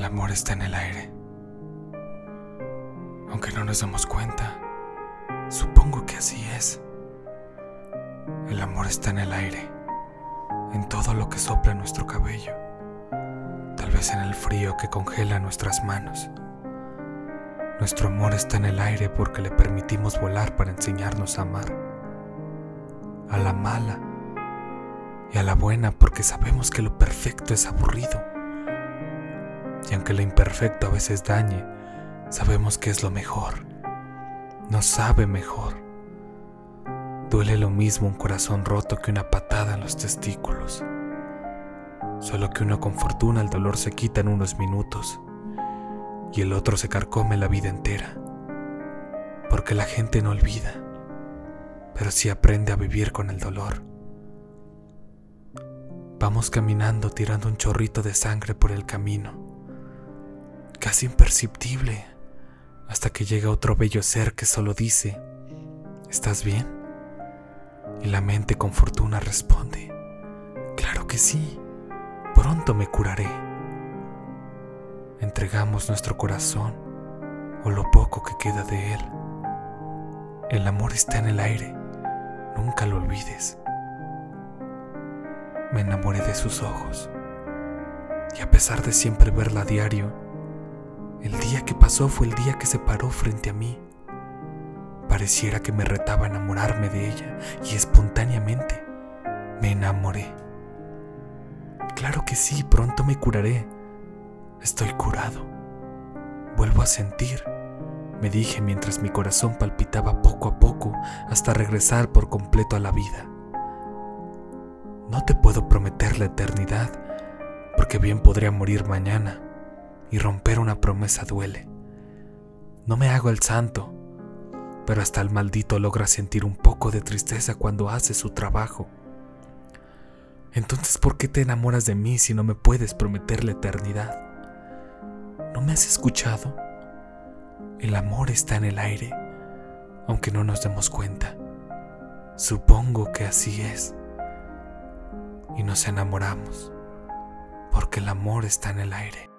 El amor está en el aire. Aunque no nos damos cuenta, supongo que así es. El amor está en el aire, en todo lo que sopla nuestro cabello, tal vez en el frío que congela nuestras manos. Nuestro amor está en el aire porque le permitimos volar para enseñarnos a amar. A la mala y a la buena porque sabemos que lo perfecto es aburrido y aunque lo imperfecto a veces dañe, sabemos que es lo mejor. Nos sabe mejor. Duele lo mismo un corazón roto que una patada en los testículos. Solo que uno con fortuna el dolor se quita en unos minutos y el otro se carcome la vida entera. Porque la gente no olvida, pero sí aprende a vivir con el dolor. Vamos caminando tirando un chorrito de sangre por el camino casi imperceptible, hasta que llega otro bello ser que solo dice, ¿estás bien? Y la mente con fortuna responde, claro que sí, pronto me curaré. Entregamos nuestro corazón o lo poco que queda de él. El amor está en el aire, nunca lo olvides. Me enamoré de sus ojos y a pesar de siempre verla a diario, el día que pasó fue el día que se paró frente a mí. Pareciera que me retaba enamorarme de ella y espontáneamente me enamoré. Claro que sí, pronto me curaré. Estoy curado. Vuelvo a sentir, me dije mientras mi corazón palpitaba poco a poco hasta regresar por completo a la vida. No te puedo prometer la eternidad, porque bien podría morir mañana y romper una promesa duele. No me hago el santo, pero hasta el maldito logra sentir un poco de tristeza cuando hace su trabajo. Entonces, ¿por qué te enamoras de mí si no me puedes prometer la eternidad? ¿No me has escuchado? El amor está en el aire, aunque no nos demos cuenta. Supongo que así es. Y nos enamoramos, porque el amor está en el aire.